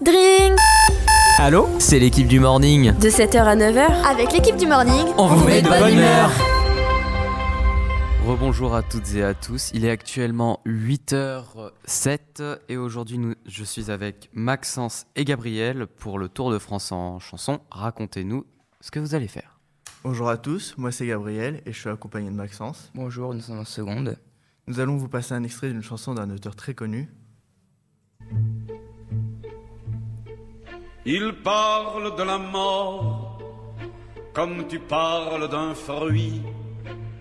Drink Allô C'est l'équipe du morning. De 7h à 9h, avec l'équipe du morning, on, vous met de bonne humeur. Rebonjour à toutes et à tous. Il est actuellement 8h07 et aujourd'hui je suis avec Maxence et Gabriel pour le Tour de France en chanson. Racontez-nous ce que vous allez faire. Bonjour à tous, moi c'est Gabriel et je suis accompagné de Maxence. Bonjour, nous sommes en seconde. Nous allons vous passer un extrait d'une chanson d'un auteur très connu. Il parle de la mort comme tu parles d'un fruit.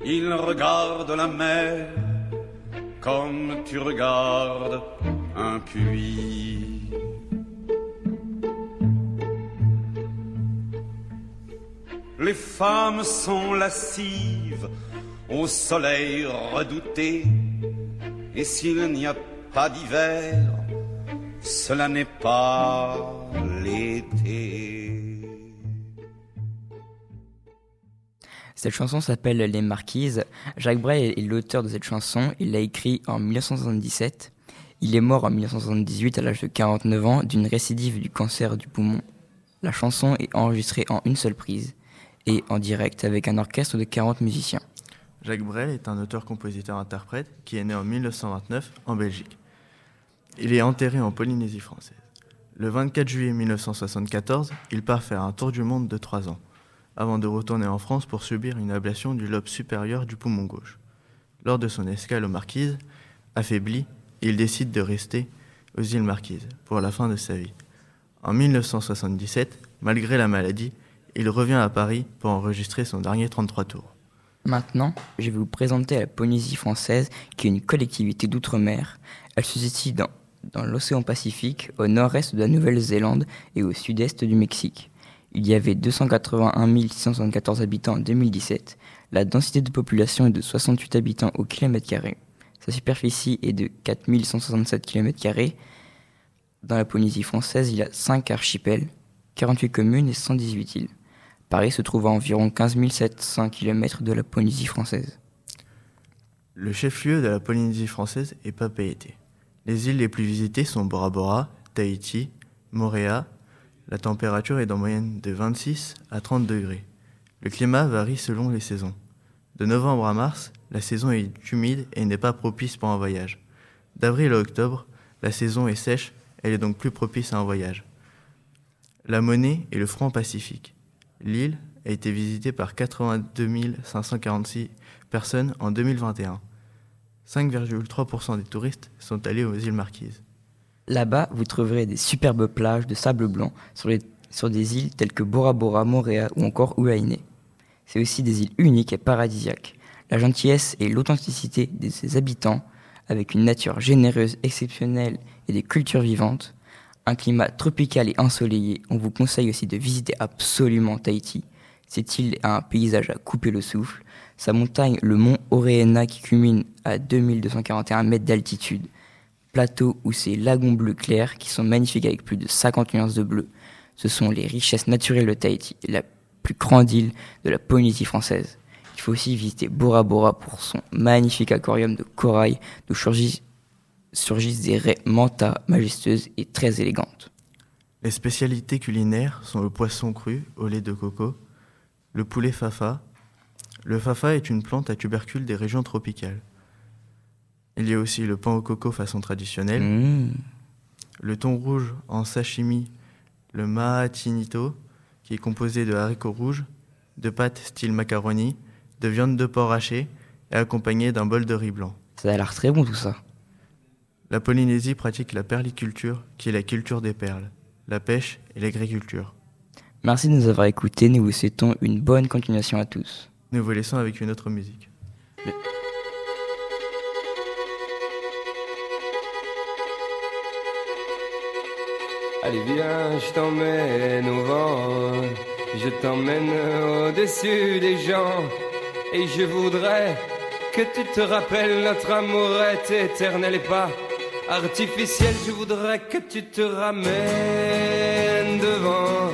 Il regarde la mer comme tu regardes un puits. Les femmes sont lascives au soleil redouté, et s'il n'y a pas d'hiver, cela n'est pas l'été. Cette chanson s'appelle Les Marquises. Jacques Brel est l'auteur de cette chanson. Il l'a écrit en 1977. Il est mort en 1978 à l'âge de 49 ans d'une récidive du cancer du poumon. La chanson est enregistrée en une seule prise et en direct avec un orchestre de 40 musiciens. Jacques Brel est un auteur-compositeur-interprète qui est né en 1929 en Belgique. Il est enterré en Polynésie française. Le 24 juillet 1974, il part faire un tour du monde de trois ans, avant de retourner en France pour subir une ablation du lobe supérieur du poumon gauche. Lors de son escale aux Marquises, affaibli, il décide de rester aux îles Marquises pour la fin de sa vie. En 1977, malgré la maladie, il revient à Paris pour enregistrer son dernier 33 tours. Maintenant, je vais vous présenter la Polynésie française, qui est une collectivité d'outre-mer. Elle se situe dans dans l'océan Pacifique, au nord-est de la Nouvelle-Zélande et au sud-est du Mexique. Il y avait 281 674 habitants en 2017. La densité de population est de 68 habitants au kilomètre carré. Sa superficie est de 4167 km. Dans la Polynésie française, il y a 5 archipels, 48 communes et 118 îles. Paris se trouve à environ 15 700 km de la Polynésie française. Le chef-lieu de la Polynésie française est Papeete. Les îles les plus visitées sont Bora Bora, Tahiti, Moréa. La température est en moyenne de 26 à 30 degrés. Le climat varie selon les saisons. De novembre à mars, la saison est humide et n'est pas propice pour un voyage. D'avril à octobre, la saison est sèche, elle est donc plus propice à un voyage. La monnaie est le franc pacifique. L'île a été visitée par 82 546 personnes en 2021. 5,3% des touristes sont allés aux îles Marquises. Là-bas, vous trouverez des superbes plages de sable blanc sur, des îles telles que Bora Bora, Moréa ou encore Huaïné. C'est aussi des îles uniques et paradisiaques. La gentillesse et l'authenticité de ses habitants, avec une nature généreuse, exceptionnelle et des cultures vivantes, un climat tropical et ensoleillé, on vous conseille aussi de visiter absolument Tahiti. Cette île a un paysage à couper le souffle, sa montagne, le mont Oreena, qui culmine à 2241 mètres d'altitude. Plateau où ces lagons bleus clairs qui sont magnifiques avec plus de 50 nuances de bleu. Ce sont les richesses naturelles de Tahiti, la plus grande île de la Polynésie française. Il faut aussi visiter Bora Bora pour son magnifique aquarium de corail d'où surgissent, surgissent des raies manta majestueuses et très élégantes. Les spécialités culinaires sont le poisson cru au lait de coco, le poulet fafa, le fafa est une plante à tubercules des régions tropicales. Il y a aussi le pain au coco façon traditionnelle, mmh. le thon rouge en sashimi, le maatinito, qui est composé de haricots rouges, de pâtes style macaroni, de viande de porc hachée et accompagné d'un bol de riz blanc. Ça a l'air très bon tout ça. La Polynésie pratique la perliculture, qui est la culture des perles, la pêche et l'agriculture. Merci de nous avoir écoutés, nous vous souhaitons une bonne continuation à tous. Nous vous laissons avec une autre musique. Allez viens, je t'emmène au vent, je t'emmène au-dessus des gens, et je voudrais que tu te rappelles notre amour est éternel et pas artificiel. Je voudrais que tu te ramènes devant,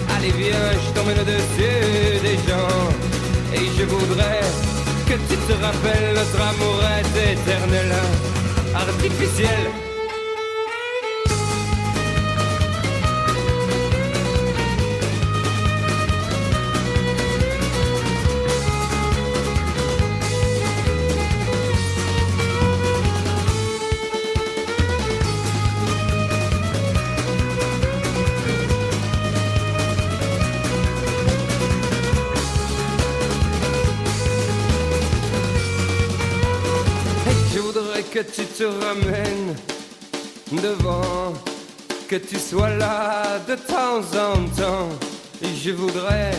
Allez viens, je t'emmène au-dessus des gens. Et je voudrais que tu te rappelles notre amour est éternel, artificiel. Tu te ramènes devant, que tu sois là de temps en temps. Et je voudrais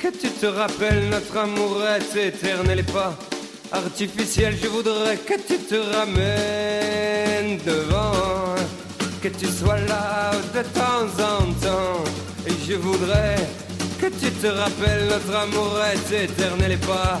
que tu te rappelles, notre amour est éternel et pas artificiel. Je voudrais que tu te ramènes devant, que tu sois là de temps en temps. Et je voudrais que tu te rappelles, notre amour est éternel et pas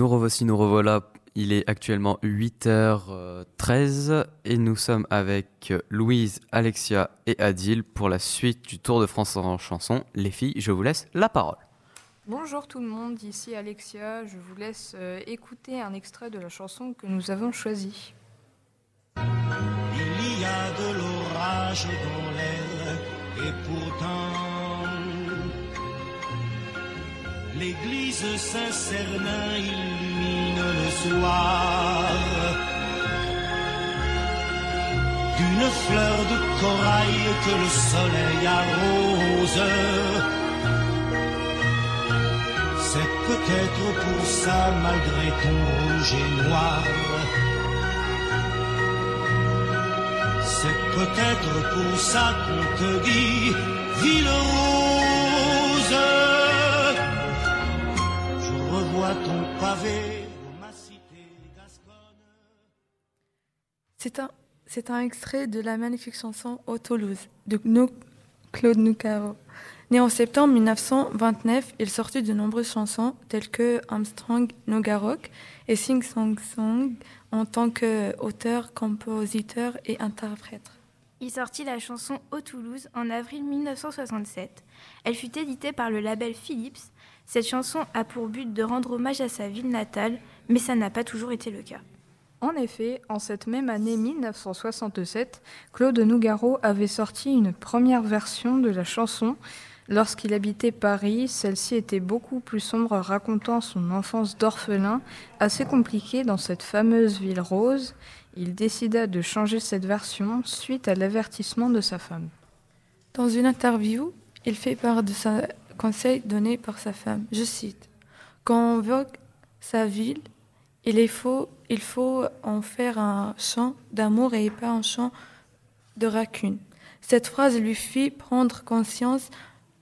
nous revoici, nous revoilà. Il est actuellement 8h13 et nous sommes avec Louise, Alexia et Adil pour la suite du Tour de France en chanson. Les filles, je vous laisse la parole. Bonjour tout le monde, ici Alexia. Je vous laisse euh, écouter un extrait de la chanson que nous avons choisie. Il y a de l'orage dans l'air et pourtant L'église Saint-Cernin illumine le soir d'une fleur de corail que le soleil arrose. C'est peut-être pour ça, malgré ton rouge et noir, c'est peut-être pour ça qu'on te dit ville rose. C'est un, c'est un extrait de la magnifique chanson Au Toulouse de Claude Nougaro. Né en septembre 1929, il sortit de nombreuses chansons telles que Armstrong Nogarok et Sing Song Song en tant qu'auteur, compositeur et interprète. Il sortit la chanson Au Toulouse en avril 1967. Elle fut éditée par le label Philips cette chanson a pour but de rendre hommage à sa ville natale, mais ça n'a pas toujours été le cas. En effet, en cette même année 1967, Claude Nougaro avait sorti une première version de la chanson. Lorsqu'il habitait Paris, celle-ci était beaucoup plus sombre, racontant son enfance d'orphelin, assez compliquée dans cette fameuse ville rose. Il décida de changer cette version suite à l'avertissement de sa femme. Dans une interview, il fait part de sa conseil donné par sa femme. Je cite Quand on veut sa ville, il, faut, il faut en faire un chant d'amour et pas un chant de rancune. Cette phrase lui fit prendre conscience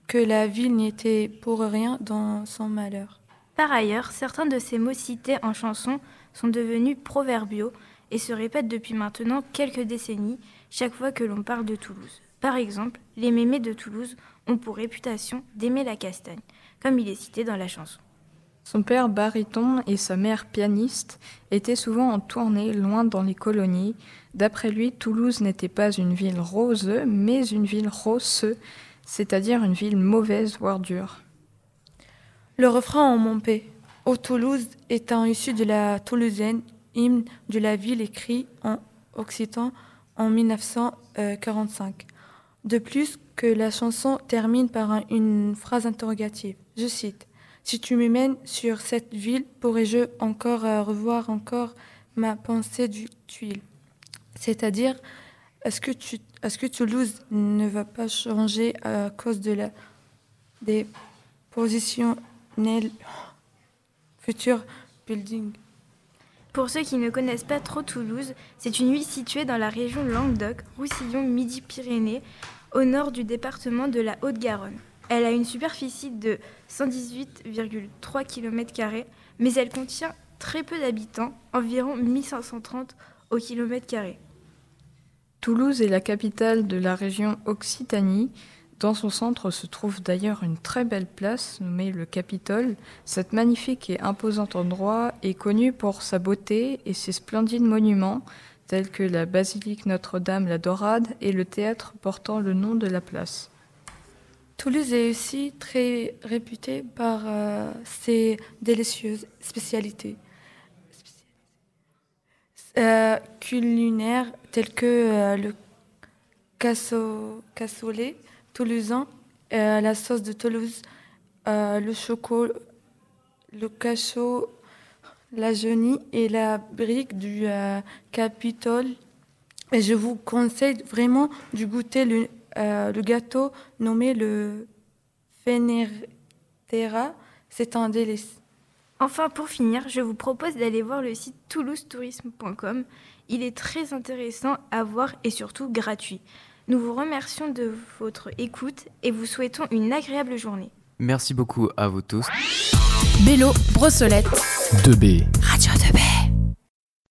que la ville n'était pour rien dans son malheur. Par ailleurs, certains de ces mots cités en chanson sont devenus proverbiaux et se répètent depuis maintenant quelques décennies chaque fois que l'on parle de Toulouse. Par exemple, les mémés de Toulouse ont pour réputation d'aimer la castagne, comme il est cité dans la chanson. Son père baryton et sa mère pianiste étaient souvent en tournée loin dans les colonies. D'après lui, Toulouse n'était pas une ville rose, mais une ville rose, c'est-à-dire une ville mauvaise, voire dure. Le refrain en montée Au Toulouse étant issu de la toulousaine, hymne de la ville écrit en occitan en 1945. De plus que la chanson termine par une phrase interrogative. Je cite Si tu me mènes sur cette ville, pourrais-je encore euh, revoir encore ma pensée du tuile C'est-à-dire, est-ce que, tu, est-ce Toulouse ne va pas changer à cause de la, des positionnel futur building? Pour ceux qui ne connaissent pas trop Toulouse, c'est une ville située dans la région Languedoc, Roussillon, Midi-Pyrénées, au nord du département de la Haute-Garonne. Elle a une superficie de 118,3 km, mais elle contient très peu d'habitants, environ 1530 au kilomètre carré. Toulouse est la capitale de la région Occitanie. Dans son centre se trouve d'ailleurs une très belle place nommée le Capitole. Cette magnifique et imposante endroit est connu pour sa beauté et ses splendides monuments tels que la basilique Notre-Dame la Dorade et le théâtre portant le nom de la place. Toulouse est aussi très réputée par euh, ses délicieuses spécialités euh, culinaires telles que euh, le cassoulet toulousain, la sauce de Toulouse, le chocolat, le cachot, la genie et la brique du Capitole. Et je vous conseille vraiment de goûter le, euh, gâteau nommé le Fenertera, c'est un délice. Enfin, pour finir, je vous propose d'aller voir le site toulousetourisme.com. Il est très intéressant à voir et surtout gratuit. Nous vous remercions de votre écoute et vous souhaitons une agréable journée. Merci beaucoup à vous tous. Bélo, Brossolette. 2B. Radio 2B.